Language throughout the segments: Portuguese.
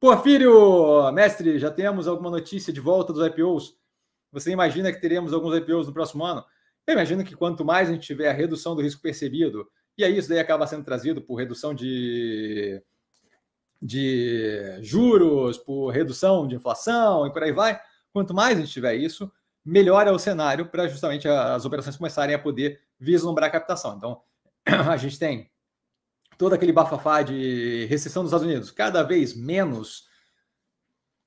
Porfírio, mestre, já temos alguma notícia de volta dos IPOs? Você imagina que teremos alguns IPOs no próximo ano? Eu imagino que quanto mais a gente tiver a redução do risco percebido, e aí isso daí acaba sendo trazido por redução de, de juros, por redução de inflação e por aí vai, quanto mais a gente tiver isso, melhor é o cenário para justamente as operações começarem a poder vislumbrar a captação. Então, a gente tem todo aquele bafafá de recessão dos Estados Unidos, cada vez menos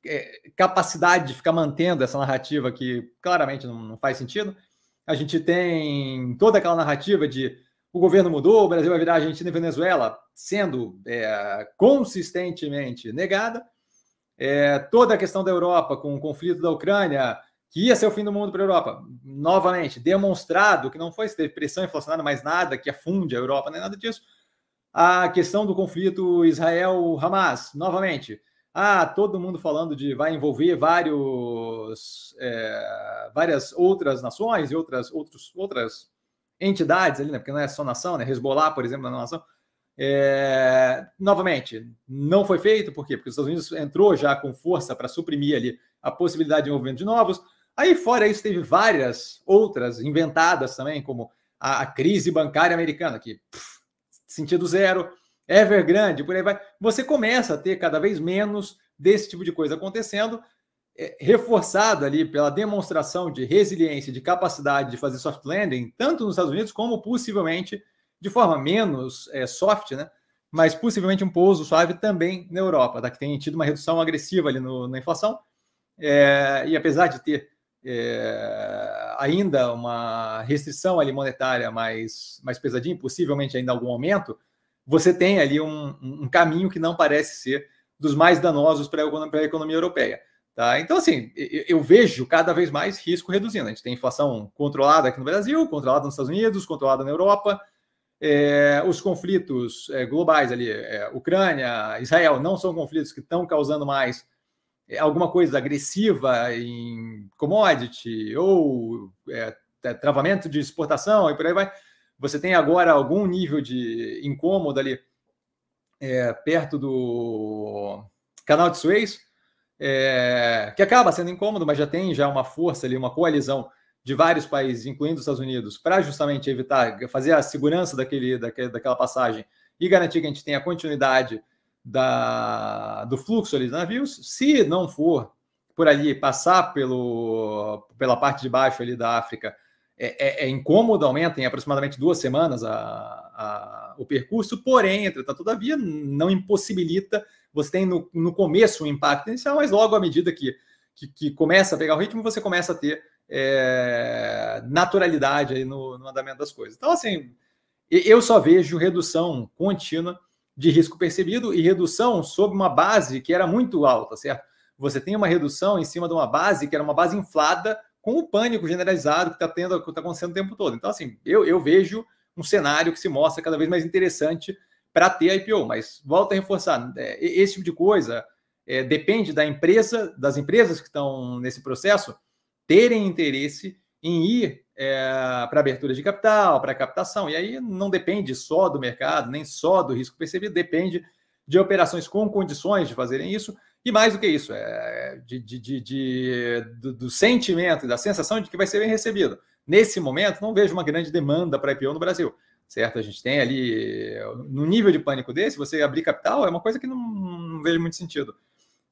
é, capacidade de ficar mantendo essa narrativa que claramente não, não, faz sentido. A gente tem toda aquela narrativa de o governo mudou, o Brasil vai virar Argentina e Venezuela, sendo é, consistentemente negada. É, toda a questão da Europa com o conflito da Ucrânia, que ia ser o fim do mundo para a Europa, novamente demonstrado que não foi se teve pressão inflacionária, mais nada que afunde a Europa, nem nada disso a questão do conflito Israel-Hamas, novamente. Ah, todo mundo falando de vai envolver vários, é, várias outras nações e outras, outros, outras entidades ali, né? Porque não é só nação, né? Hezbollah, por exemplo, não é nação. É, novamente, não foi feito, por quê? Porque os Estados Unidos entrou já com força para suprimir ali a possibilidade de envolvimento de novos. Aí, fora isso, teve várias outras inventadas também, como a, a crise bancária americana, que pff, sentido zero, Evergrande, por aí vai. Você começa a ter cada vez menos desse tipo de coisa acontecendo, é, reforçado ali pela demonstração de resiliência, de capacidade de fazer soft landing, tanto nos Estados Unidos como possivelmente de forma menos é, soft, né? Mas possivelmente um pouso suave também na Europa, tá? que tem tido uma redução agressiva ali no, na inflação. É, e apesar de ter é, ainda uma restrição ali monetária mais, mais pesadinha, possivelmente ainda algum aumento, você tem ali um, um caminho que não parece ser dos mais danosos para a economia europeia. Tá? Então, assim, eu, vejo cada vez mais risco reduzindo. A gente tem inflação controlada aqui no Brasil, controlada nos Estados Unidos, controlada na Europa. É, os conflitos é, globais ali, é, Ucrânia, Israel, não são conflitos que estão causando mais alguma coisa agressiva em commodity ou é, travamento de exportação e por aí vai, você tem agora algum nível de incômodo ali é, perto do canal de Suez, é, que acaba sendo incômodo, mas já tem já uma força ali, uma coalizão de vários países, incluindo os Estados Unidos, para justamente evitar, fazer a segurança daquele, daquele, daquela passagem e garantir que a gente tenha continuidade da, do fluxo ali dos navios. Se não for por ali, passar pelo, pela parte de baixo ali da África, é, é, é incômodo, aumenta em aproximadamente duas semanas a, a, o percurso, porém, entretanto, todavia, não impossibilita. Você tem no, no começo um impacto inicial, mas logo à medida que, que, que começa a pegar o ritmo, você começa a ter é, naturalidade aí no, no andamento das coisas. Então, assim, eu só vejo redução contínua de risco percebido e redução sob uma base que era muito alta, certo? Você tem uma redução em cima de uma base que era uma base inflada com o pânico generalizado que está tendo, que está acontecendo o tempo todo. Então, assim, eu, eu vejo um cenário que se mostra cada vez mais interessante para ter IPO, mas volta a reforçar, é, esse tipo de coisa é, depende da empresa, das empresas que estão nesse processo terem interesse em ir é, para abertura de capital, para captação. E aí não depende só do mercado, nem só do risco percebido, depende de operações com condições de fazerem isso. E mais do que isso, é de, de, de, de do, do, sentimento e da sensação de que vai ser bem recebido. Nesse momento, não vejo uma grande demanda para IPO no Brasil, certo? A gente tem ali, no nível de pânico desse, você abrir capital é uma coisa que não, não vejo muito sentido.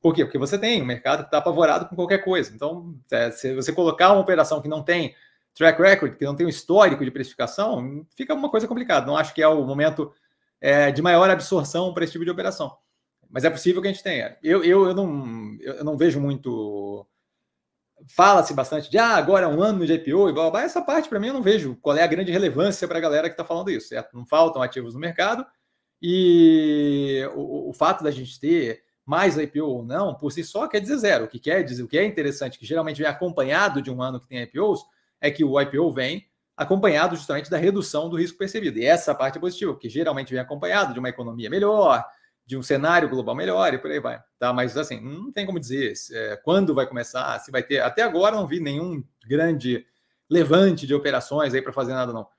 Por quê? Porque você tem um mercado que está apavorado com qualquer coisa. Então, é, se você colocar uma operação que não tem track record, que não tem um histórico de precificação, fica uma coisa complicada. Não acho que é o momento é, de maior absorção para esse tipo de operação. Mas é possível que a gente tenha. Eu, eu, eu, não, eu não vejo muito. Fala-se bastante de ah, agora é um ano de IPO e blá, blá, blá. Essa parte, para mim, eu não vejo qual é a grande relevância para a galera que está falando isso, certo? Não faltam ativos no mercado e o, o fato da gente ter mais IPO ou não, por si só, quer dizer zero. O que quer dizer, o que é interessante, que geralmente vem acompanhado de um ano que tem IPOs, é que o IPO vem acompanhado justamente da redução do risco percebido. E essa parte é positiva, que geralmente vem acompanhado de uma economia melhor, de um cenário global melhor e por aí vai. Tá? Mas assim, não tem como dizer é, quando vai começar, se vai ter. Até agora não vi nenhum grande levante de operações aí para fazer nada, não.